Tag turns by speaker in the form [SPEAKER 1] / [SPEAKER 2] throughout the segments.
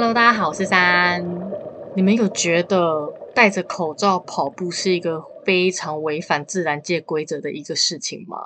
[SPEAKER 1] Hello，大家好，我是珊。你们有觉得戴着口罩跑步是一个非常违反自然界规则的一个事情吗？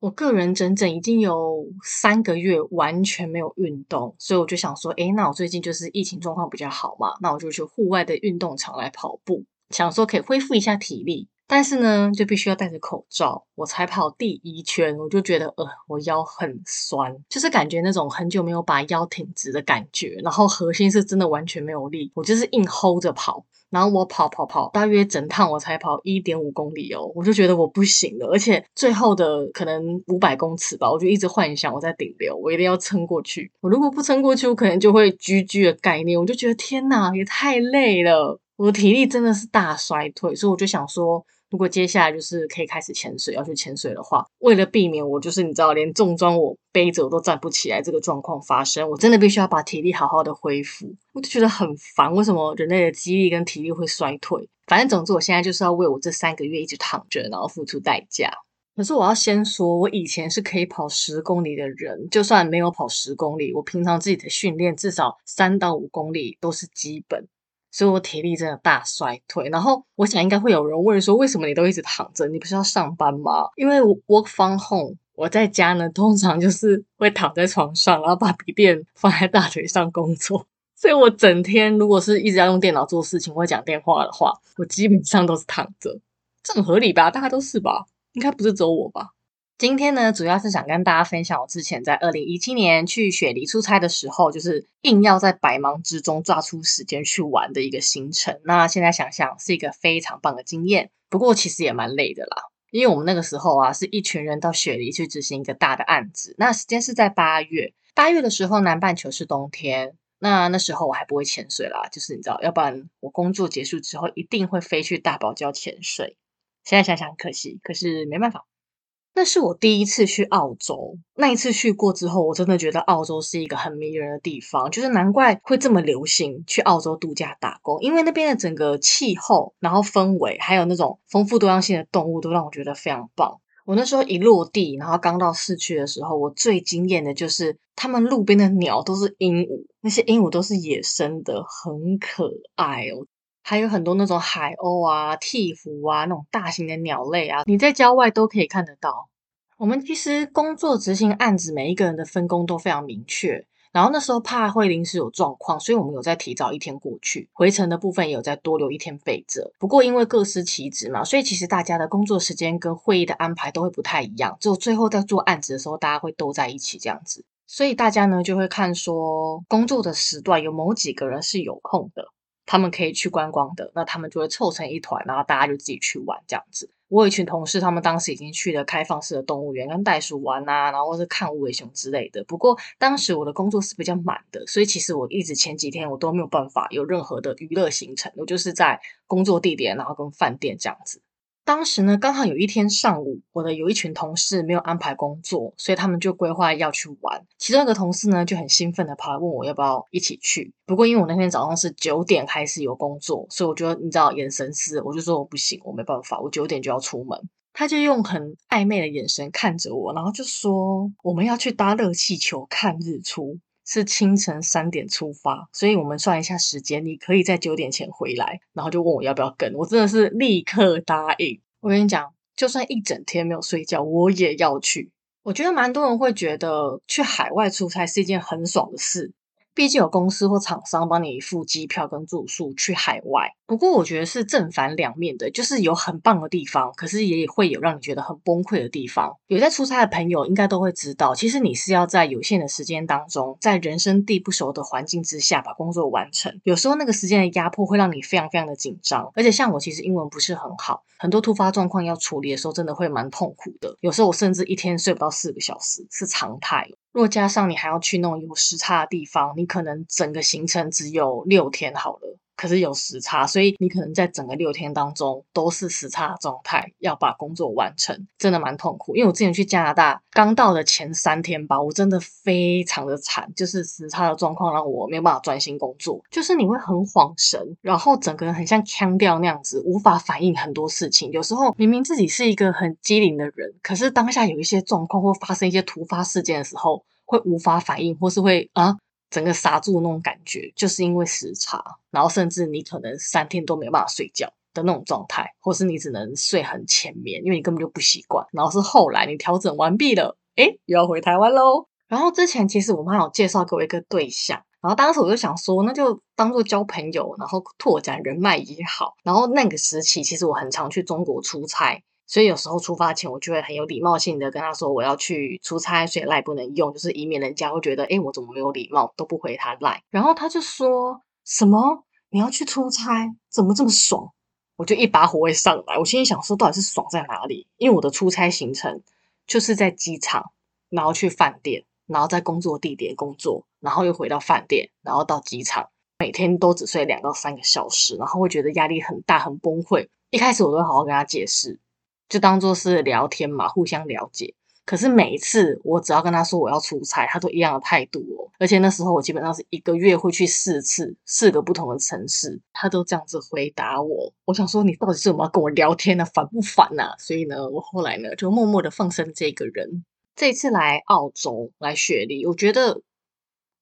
[SPEAKER 1] 我个人整整已经有三个月完全没有运动，所以我就想说，诶，那我最近就是疫情状况比较好嘛，那我就去户外的运动场来跑步，想说可以恢复一下体力。但是呢，就必须要戴着口罩。我才跑第一圈，我就觉得呃，我腰很酸，就是感觉那种很久没有把腰挺直的感觉。然后核心是真的完全没有力，我就是硬 hold 着跑。然后我跑跑跑，大约整趟我才跑一点五公里哦，我就觉得我不行了。而且最后的可能五百公尺吧，我就一直幻想我在顶流，我一定要撑过去。我如果不撑过去，我可能就会 GG 的概念。我就觉得天哪，也太累了，我的体力真的是大衰退。所以我就想说。如果接下来就是可以开始潜水，要去潜水的话，为了避免我就是你知道连重装我背着我都站不起来这个状况发生，我真的必须要把体力好好的恢复。我就觉得很烦，为什么人类的肌力跟体力会衰退？反正总之我现在就是要为我这三个月一直躺着，然后付出代价。可是我要先说，我以前是可以跑十公里的人，就算没有跑十公里，我平常自己的训练至少三到五公里都是基本。所以我体力真的大衰退，然后我想应该会有人问说，为什么你都一直躺着？你不是要上班吗？因为 work from home，我在家呢，通常就是会躺在床上，然后把笔电放在大腿上工作。所以我整天如果是一直要用电脑做事情或讲电话的话，我基本上都是躺着，这很合理吧？大家都是吧？应该不是只有我吧？今天呢，主要是想跟大家分享我之前在二零一七年去雪梨出差的时候，就是硬要在百忙之中抓出时间去玩的一个行程。那现在想想是一个非常棒的经验，不过其实也蛮累的啦，因为我们那个时候啊是一群人到雪梨去执行一个大的案子。那时间是在八月，八月的时候南半球是冬天，那那时候我还不会潜水啦，就是你知道，要不然我工作结束之后一定会飞去大堡礁潜水。现在想想可惜，可是没办法。那是我第一次去澳洲，那一次去过之后，我真的觉得澳洲是一个很迷人的地方，就是难怪会这么流行去澳洲度假打工，因为那边的整个气候，然后氛围，还有那种丰富多样性的动物，都让我觉得非常棒。我那时候一落地，然后刚到市区的时候，我最惊艳的就是他们路边的鸟都是鹦鹉，那些鹦鹉都是野生的，很可爱哦。还有很多那种海鸥啊、鹈鹕啊，那种大型的鸟类啊，你在郊外都可以看得到。我们其实工作执行案子，每一个人的分工都非常明确。然后那时候怕会临时有状况，所以我们有在提早一天过去，回程的部分也有再多留一天备着。不过因为各司其职嘛，所以其实大家的工作时间跟会议的安排都会不太一样。只有最后在做案子的时候，大家会都在一起这样子。所以大家呢就会看说，工作的时段有某几个人是有空的。他们可以去观光的，那他们就会凑成一团，然后大家就自己去玩这样子。我有一群同事，他们当时已经去了开放式的动物园跟袋鼠玩啊，然后是看无尾熊之类的。不过当时我的工作是比较满的，所以其实我一直前几天我都没有办法有任何的娱乐行程，我就是在工作地点，然后跟饭店这样子。当时呢，刚好有一天上午，我的有一群同事没有安排工作，所以他们就规划要去玩。其中一个同事呢，就很兴奋的跑来问我要不要一起去。不过因为我那天早上是九点开始有工作，所以我觉得你知道眼神是，我就说我不行，我没办法，我九点就要出门。他就用很暧昧的眼神看着我，然后就说我们要去搭热气球看日出。是清晨三点出发，所以我们算一下时间，你可以在九点前回来。然后就问我要不要跟，我真的是立刻答应。我跟你讲，就算一整天没有睡觉，我也要去。我觉得蛮多人会觉得去海外出差是一件很爽的事。毕竟有公司或厂商帮你付机票跟住宿去海外，不过我觉得是正反两面的，就是有很棒的地方，可是也会有让你觉得很崩溃的地方。有在出差的朋友应该都会知道，其实你是要在有限的时间当中，在人生地不熟的环境之下把工作完成。有时候那个时间的压迫会让你非常非常的紧张，而且像我其实英文不是很好，很多突发状况要处理的时候真的会蛮痛苦的。有时候我甚至一天睡不到四个小时是常态。若加上你还要去那种有时差的地方，你可能整个行程只有六天好了。可是有时差，所以你可能在整个六天当中都是时差的状态，要把工作完成，真的蛮痛苦。因为我之前去加拿大，刚到的前三天吧，我真的非常的惨，就是时差的状况让我没有办法专心工作，就是你会很恍神，然后整个人很像腔掉那样子，无法反应很多事情。有时候明明自己是一个很机灵的人，可是当下有一些状况或发生一些突发事件的时候，会无法反应，或是会啊。整个刹住那种感觉，就是因为时差，然后甚至你可能三天都没办法睡觉的那种状态，或是你只能睡很浅眠，因为你根本就不习惯。然后是后来你调整完毕了，诶，又要回台湾喽。然后之前其实我妈有介绍给我一个对象，然后当时我就想说，那就当做交朋友，然后拓展人脉也好。然后那个时期其实我很常去中国出差。所以有时候出发前，我就会很有礼貌性的跟他说我要去出差，所以赖不能用，就是以免人家会觉得，诶，我怎么没有礼貌，都不回他赖。然后他就说什么你要去出差，怎么这么爽？我就一把火会上来，我心里想说，到底是爽在哪里？因为我的出差行程就是在机场，然后去饭店，然后在工作地点工作，然后又回到饭店，然后到机场，每天都只睡两到三个小时，然后会觉得压力很大，很崩溃。一开始我都会好好跟他解释。就当做是聊天嘛，互相了解。可是每一次我只要跟他说我要出差，他都一样的态度哦。而且那时候我基本上是一个月会去四次，四个不同的城市，他都这样子回答我。我想说，你到底是有没有跟我聊天呢？烦不烦呐？所以呢，我后来呢就默默的放生这个人。这次来澳洲来雪梨，我觉得。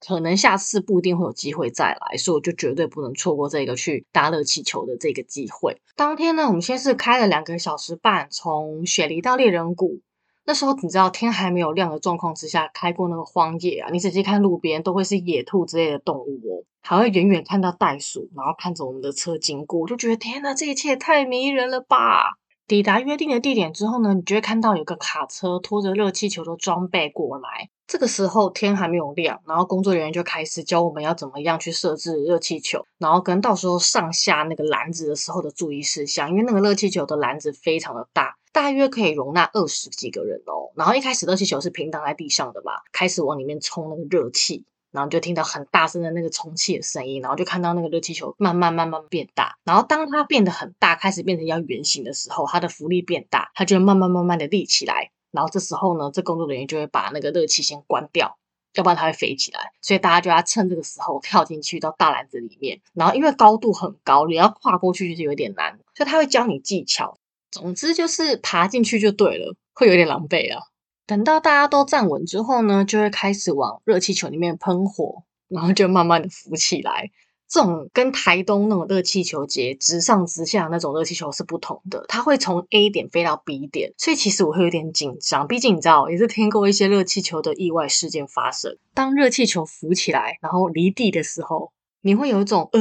[SPEAKER 1] 可能下次不一定会有机会再来，所以我就绝对不能错过这个去搭热气球的这个机会。当天呢，我们先是开了两个小时半，从雪梨到猎人谷。那时候你知道天还没有亮的状况之下，开过那个荒野啊，你仔细看路边都会是野兔之类的动物哦，还会远远看到袋鼠，然后看着我们的车经过，我就觉得天哪，这一切太迷人了吧！抵达约定的地点之后呢，你就会看到有个卡车拖着热气球的装备过来。这个时候天还没有亮，然后工作人员就开始教我们要怎么样去设置热气球，然后跟到时候上下那个篮子的时候的注意事项。因为那个热气球的篮子非常的大，大约可以容纳二十几个人哦。然后一开始热气球是平躺在地上的嘛，开始往里面冲那个热气。然后就听到很大声的那个充气的声音，然后就看到那个热气球慢慢慢慢变大，然后当它变得很大，开始变成要圆形的时候，它的浮力变大，它就会慢慢慢慢的立起来。然后这时候呢，这工作人员就会把那个热气先关掉，要不然它会飞起来。所以大家就要趁这个时候跳进去到大篮子里面。然后因为高度很高，你要跨过去就是有点难，所以他会教你技巧。总之就是爬进去就对了，会有点狼狈啊。等到大家都站稳之后呢，就会开始往热气球里面喷火，然后就慢慢的浮起来。这种跟台东那种热气球节直上直下那种热气球是不同的，它会从 A 点飞到 B 点，所以其实我会有点紧张。毕竟你知道，也是听过一些热气球的意外事件发生。当热气球浮起来，然后离地的时候，你会有一种呃，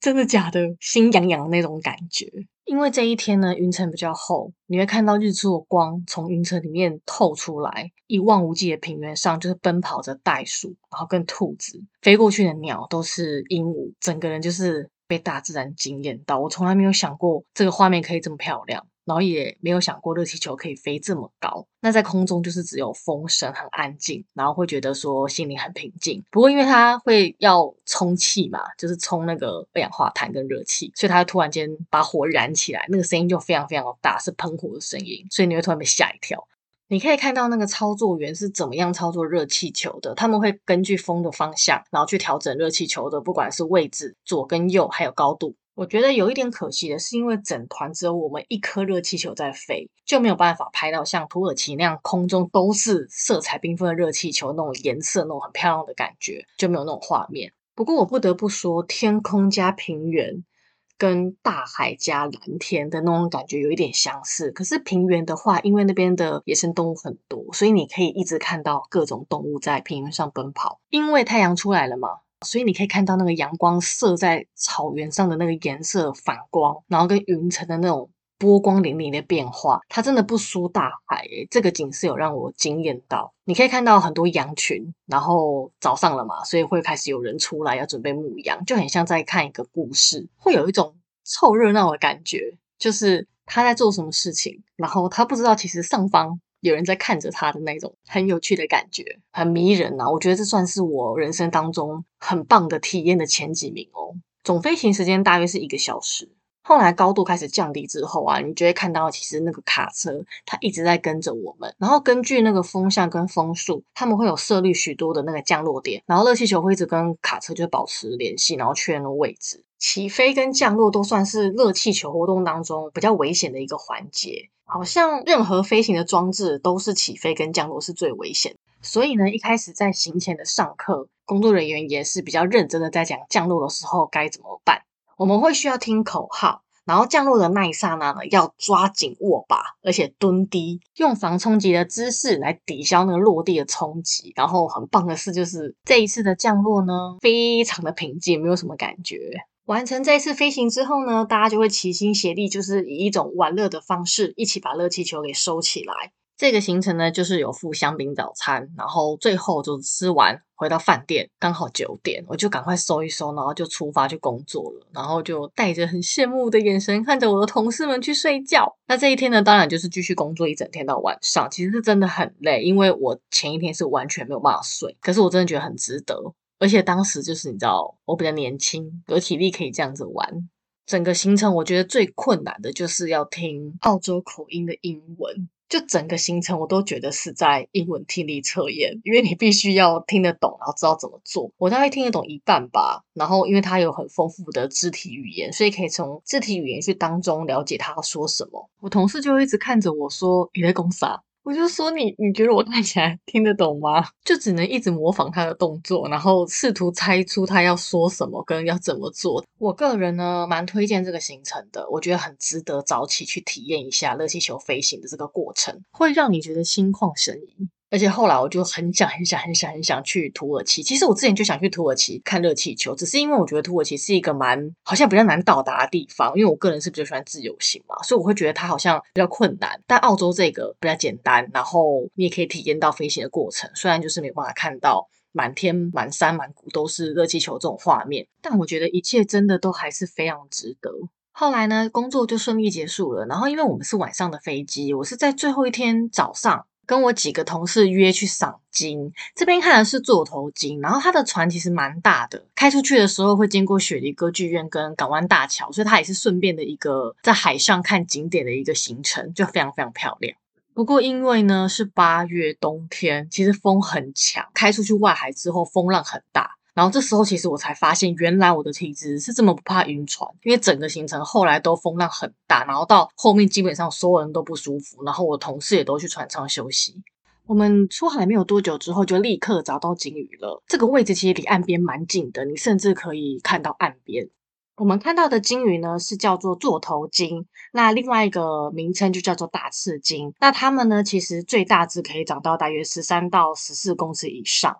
[SPEAKER 1] 真的假的，心痒痒的那种感觉。因为这一天呢，云层比较厚，你会看到日出的光从云层里面透出来。一望无际的平原上，就是奔跑着袋鼠，然后跟兔子，飞过去的鸟都是鹦鹉，整个人就是被大自然惊艳到。我从来没有想过这个画面可以这么漂亮。然后也没有想过热气球可以飞这么高，那在空中就是只有风声，很安静，然后会觉得说心里很平静。不过因为它会要充气嘛，就是充那个二氧化碳跟热气，所以它突然间把火燃起来，那个声音就非常非常的大，是喷火的声音，所以你会突然被吓一跳。你可以看到那个操作员是怎么样操作热气球的，他们会根据风的方向，然后去调整热气球的，不管是位置，左跟右，还有高度。我觉得有一点可惜的是，因为整团只有我们一颗热气球在飞，就没有办法拍到像土耳其那样空中都是色彩缤纷的热气球那种颜色，那种很漂亮的感觉，就没有那种画面。不过我不得不说，天空加平原跟大海加蓝天的那种感觉有一点相似。可是平原的话，因为那边的野生动物很多，所以你可以一直看到各种动物在平原上奔跑。因为太阳出来了嘛。所以你可以看到那个阳光射在草原上的那个颜色反光，然后跟云层的那种波光粼粼的变化，它真的不输大海诶。这个景色有让我惊艳到。你可以看到很多羊群，然后早上了嘛，所以会开始有人出来要准备牧羊，就很像在看一个故事，会有一种凑热闹的感觉，就是他在做什么事情，然后他不知道其实上方。有人在看着他的那种很有趣的感觉，很迷人啊！我觉得这算是我人生当中很棒的体验的前几名哦。总飞行时间大约是一个小时。后来高度开始降低之后啊，你就会看到其实那个卡车它一直在跟着我们，然后根据那个风向跟风速，他们会有设立许多的那个降落点，然后热气球会一直跟卡车就保持联系，然后确认位置。起飞跟降落都算是热气球活动当中比较危险的一个环节。好像任何飞行的装置都是起飞跟降落是最危险。所以呢，一开始在行前的上课工作人员也是比较认真的在讲降落的时候该怎么办。我们会需要听口号。然后降落的那一刹那呢，要抓紧握把，而且蹲低，用防冲击的姿势来抵消那个落地的冲击。然后很棒的是，就是这一次的降落呢，非常的平静，没有什么感觉。完成这次飞行之后呢，大家就会齐心协力，就是以一种玩乐的方式，一起把热气球给收起来。这个行程呢，就是有附香槟早餐，然后最后就吃完回到饭店，刚好九点，我就赶快收一收，然后就出发去工作了，然后就带着很羡慕的眼神看着我的同事们去睡觉。那这一天呢，当然就是继续工作一整天到晚上，其实是真的很累，因为我前一天是完全没有办法睡，可是我真的觉得很值得，而且当时就是你知道，我比较年轻，有体力可以这样子玩。整个行程我觉得最困难的就是要听澳洲口音的英文。就整个行程，我都觉得是在英文听力测验，因为你必须要听得懂，然后知道怎么做。我大概听得懂一半吧，然后因为它有很丰富的肢体语言，所以可以从肢体语言去当中了解他要说什么。我同事就一直看着我说：“你在讲啥？”我就说你，你觉得我看起来 听得懂吗？就只能一直模仿他的动作，然后试图猜出他要说什么跟要怎么做。我个人呢，蛮推荐这个行程的，我觉得很值得早起去体验一下热气球飞行的这个过程，会让你觉得心旷神怡。而且后来我就很想很想很想很想去土耳其。其实我之前就想去土耳其看热气球，只是因为我觉得土耳其是一个蛮好像比较难到达的地方。因为我个人是比较喜欢自由行嘛，所以我会觉得它好像比较困难。但澳洲这个比较简单，然后你也可以体验到飞行的过程。虽然就是没办法看到满天满山满谷都是热气球这种画面，但我觉得一切真的都还是非常值得。后来呢，工作就顺利结束了。然后因为我们是晚上的飞机，我是在最后一天早上。跟我几个同事约去赏金，这边看的是座头鲸，然后它的船其实蛮大的，开出去的时候会经过雪梨歌剧院跟港湾大桥，所以它也是顺便的一个在海上看景点的一个行程，就非常非常漂亮。不过因为呢是八月冬天，其实风很强，开出去外海之后风浪很大。然后这时候，其实我才发现，原来我的体质是这么不怕晕船。因为整个行程后来都风浪很大，然后到后面基本上所有人都不舒服，然后我同事也都去船舱休息。我们出海没有多久之后，就立刻找到鲸鱼了。这个位置其实离岸边蛮近的，你甚至可以看到岸边。我们看到的鲸鱼呢，是叫做座头鲸，那另外一个名称就叫做大翅鲸。那它们呢，其实最大只可以长到大约十三到十四公尺以上。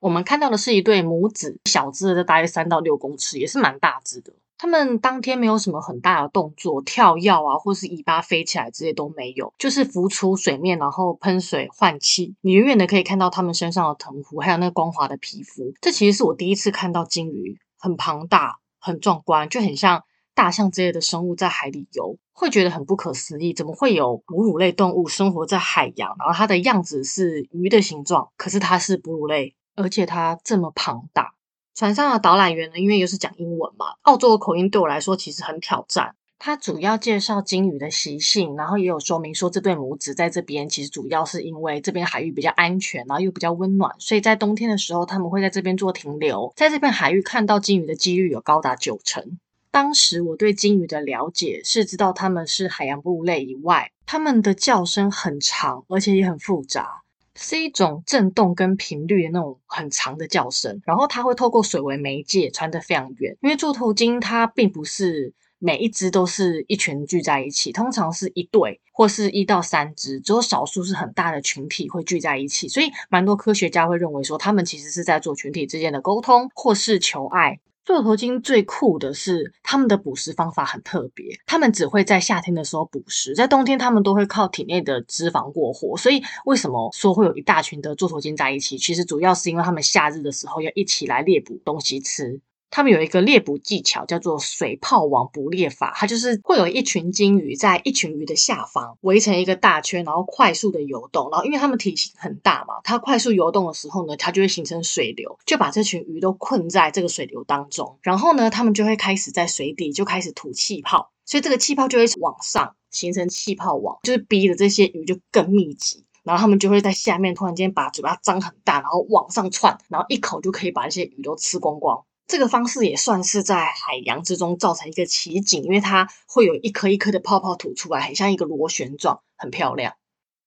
[SPEAKER 1] 我们看到的是一对母子，小只的大约三到六公尺，也是蛮大只的。他们当天没有什么很大的动作，跳跃啊，或是尾巴飞起来这些都没有，就是浮出水面，然后喷水换气。你远远的可以看到他们身上的藤壶，还有那光滑的皮肤。这其实是我第一次看到鲸鱼，很庞大，很壮观，就很像大象之类的生物在海里游，会觉得很不可思议，怎么会有哺乳类动物生活在海洋？然后它的样子是鱼的形状，可是它是哺乳类。而且它这么庞大，船上的导览员呢，因为又是讲英文嘛，澳洲的口音对我来说其实很挑战。他主要介绍鲸鱼的习性，然后也有说明说这对母子在这边其实主要是因为这边海域比较安全，然后又比较温暖，所以在冬天的时候他们会在这边做停留，在这片海域看到鲸鱼的几率有高达九成。当时我对鲸鱼的了解是知道它们是海洋哺乳类以外，它们的叫声很长，而且也很复杂。是一种震动跟频率的那种很长的叫声，然后它会透过水为媒介传得非常远。因为座头鲸它并不是每一只都是一群聚在一起，通常是一对或是一到三只，只有少数是很大的群体会聚在一起。所以，蛮多科学家会认为说，他们其实是在做群体之间的沟通或是求爱。座头鲸最酷的是，它们的捕食方法很特别。它们只会在夏天的时候捕食，在冬天它们都会靠体内的脂肪过活。所以，为什么说会有一大群的座头鲸在一起？其实主要是因为它们夏日的时候要一起来猎捕东西吃。他们有一个猎捕技巧，叫做水泡网捕猎法。它就是会有一群鲸鱼在一群鱼的下方围成一个大圈，然后快速的游动。然后因为它们体型很大嘛，它快速游动的时候呢，它就会形成水流，就把这群鱼都困在这个水流当中。然后呢，它们就会开始在水底就开始吐气泡，所以这个气泡就会往上形成气泡网，就是逼的这些鱼就更密集。然后它们就会在下面突然间把嘴巴张很大，然后往上窜，然后一口就可以把这些鱼都吃光光。这个方式也算是在海洋之中造成一个奇景，因为它会有一颗一颗的泡泡吐出来，很像一个螺旋状，很漂亮。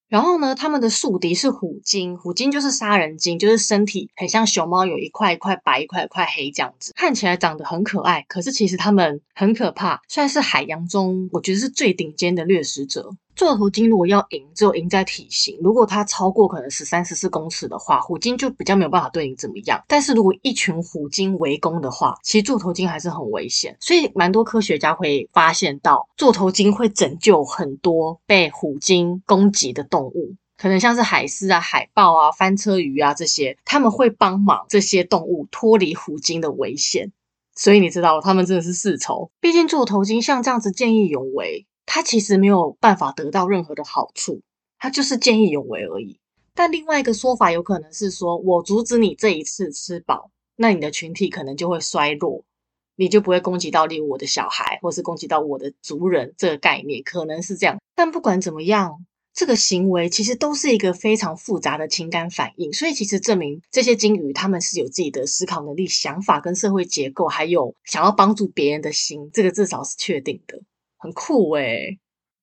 [SPEAKER 1] 然后呢，他们的宿敌是虎鲸，虎鲸就是杀人鲸，就是身体很像熊猫，有一块一块白，一块一块黑这样子，看起来长得很可爱。可是其实他们很可怕，算是海洋中我觉得是最顶尖的掠食者。座头鲸如果要赢，只有赢在体型。如果它超过可能十三、十四公尺的话，虎鲸就比较没有办法对你怎么样。但是如果一群虎鲸围攻的话，其实座头鲸还是很危险。所以蛮多科学家会发现到，座头鲸会拯救很多被虎鲸攻击的动物，可能像是海狮啊、海豹啊、翻车鱼啊这些，他们会帮忙这些动物脱离虎鲸的危险。所以你知道，他们真的是世仇。毕竟座头鲸像这样子见义勇为。他其实没有办法得到任何的好处，他就是见义勇为而已。但另外一个说法有可能是说，我阻止你这一次吃饱，那你的群体可能就会衰弱，你就不会攻击到例如我的小孩，或是攻击到我的族人。这个概念可能是这样。但不管怎么样，这个行为其实都是一个非常复杂的情感反应。所以其实证明这些鲸鱼他们是有自己的思考能力、想法跟社会结构，还有想要帮助别人的心，这个至少是确定的。很酷诶，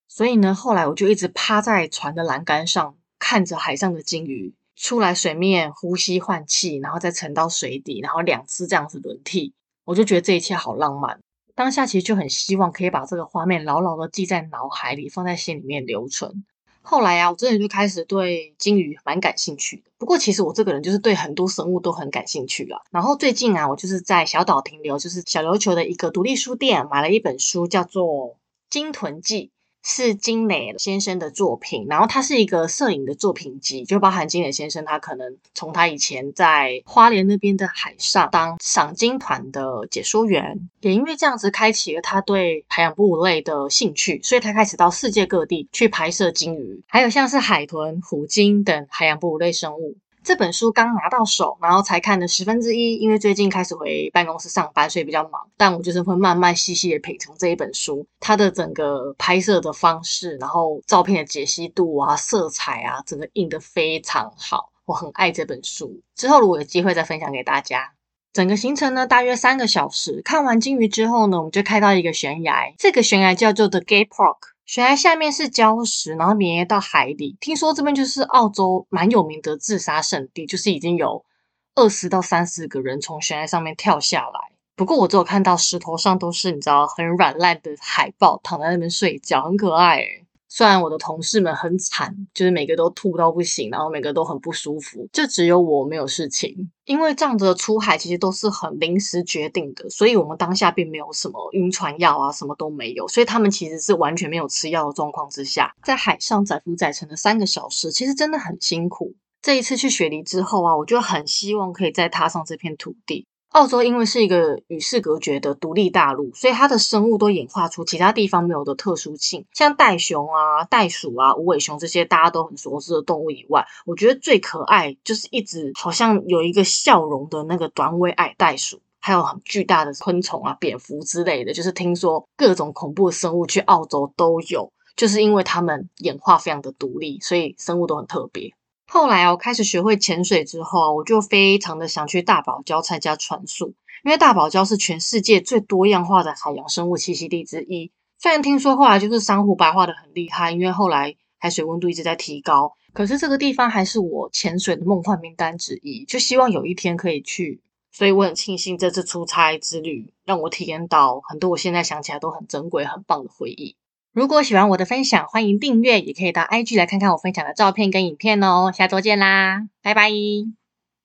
[SPEAKER 1] 所以呢，后来我就一直趴在船的栏杆上，看着海上的鲸鱼出来水面呼吸换气，然后再沉到水底，然后两次这样子轮替，我就觉得这一切好浪漫。当下其实就很希望可以把这个画面牢牢的记在脑海里，放在心里面留存。后来啊，我真的就开始对鲸鱼蛮感兴趣的。不过其实我这个人就是对很多生物都很感兴趣啦。然后最近啊，我就是在小岛停留，就是小琉球的一个独立书店买了一本书，叫做。《鲸豚记》是金磊先生的作品，然后它是一个摄影的作品集，就包含金磊先生他可能从他以前在花莲那边的海上当赏鲸团的解说员，也因为这样子开启了他对海洋哺乳类的兴趣，所以他开始到世界各地去拍摄鲸鱼，还有像是海豚、虎鲸等海洋哺乳类生物。这本书刚拿到手，然后才看了十分之一，因为最近开始回办公室上班，所以比较忙。但我就是会慢慢细细的品尝这一本书，它的整个拍摄的方式，然后照片的解析度啊、色彩啊，整个印得非常好，我很爱这本书。之后如果有机会再分享给大家。整个行程呢，大约三个小时。看完鲸鱼之后呢，我们就开到一个悬崖，这个悬崖叫做 The Gay Park。悬崖下面是礁石，然后绵延到海里。听说这边就是澳洲蛮有名的自杀圣地，就是已经有二十到三十个人从悬崖上面跳下来。不过我只有看到石头上都是你知道很软烂的海豹躺在那边睡觉，很可爱诶。虽然我的同事们很惨，就是每个都吐到不行，然后每个都很不舒服，就只有我没有事情。因为这样子的出海其实都是很临时决定的，所以我们当下并没有什么晕船药啊，什么都没有，所以他们其实是完全没有吃药的状况之下，在海上载浮载沉的三个小时，其实真的很辛苦。这一次去雪梨之后啊，我就很希望可以再踏上这片土地。澳洲因为是一个与世隔绝的独立大陆，所以它的生物都演化出其他地方没有的特殊性。像袋熊啊、袋鼠啊、无尾熊这些大家都很熟知的动物以外，我觉得最可爱就是一直好像有一个笑容的那个短尾矮袋鼠，还有很巨大的昆虫啊、蝙蝠之类的。就是听说各种恐怖的生物去澳洲都有，就是因为它们演化非常的独立，所以生物都很特别。后来，我开始学会潜水之后，我就非常的想去大堡礁参加船宿，因为大堡礁是全世界最多样化的海洋生物栖息地之一。虽然听说后来就是珊瑚白化的很厉害，因为后来海水温度一直在提高，可是这个地方还是我潜水的梦幻名单之一，就希望有一天可以去。所以我很庆幸这次出差之旅让我体验到很多我现在想起来都很珍贵、很棒的回忆。如果喜欢我的分享，欢迎订阅，也可以到 IG 来看看我分享的照片跟影片哦。下周见啦，拜拜。